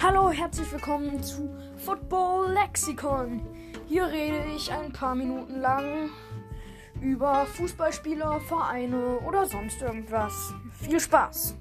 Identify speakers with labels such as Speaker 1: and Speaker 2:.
Speaker 1: Hallo, herzlich willkommen zu Football Lexikon. Hier rede ich ein paar Minuten lang über Fußballspieler, Vereine oder sonst irgendwas. Viel Spaß!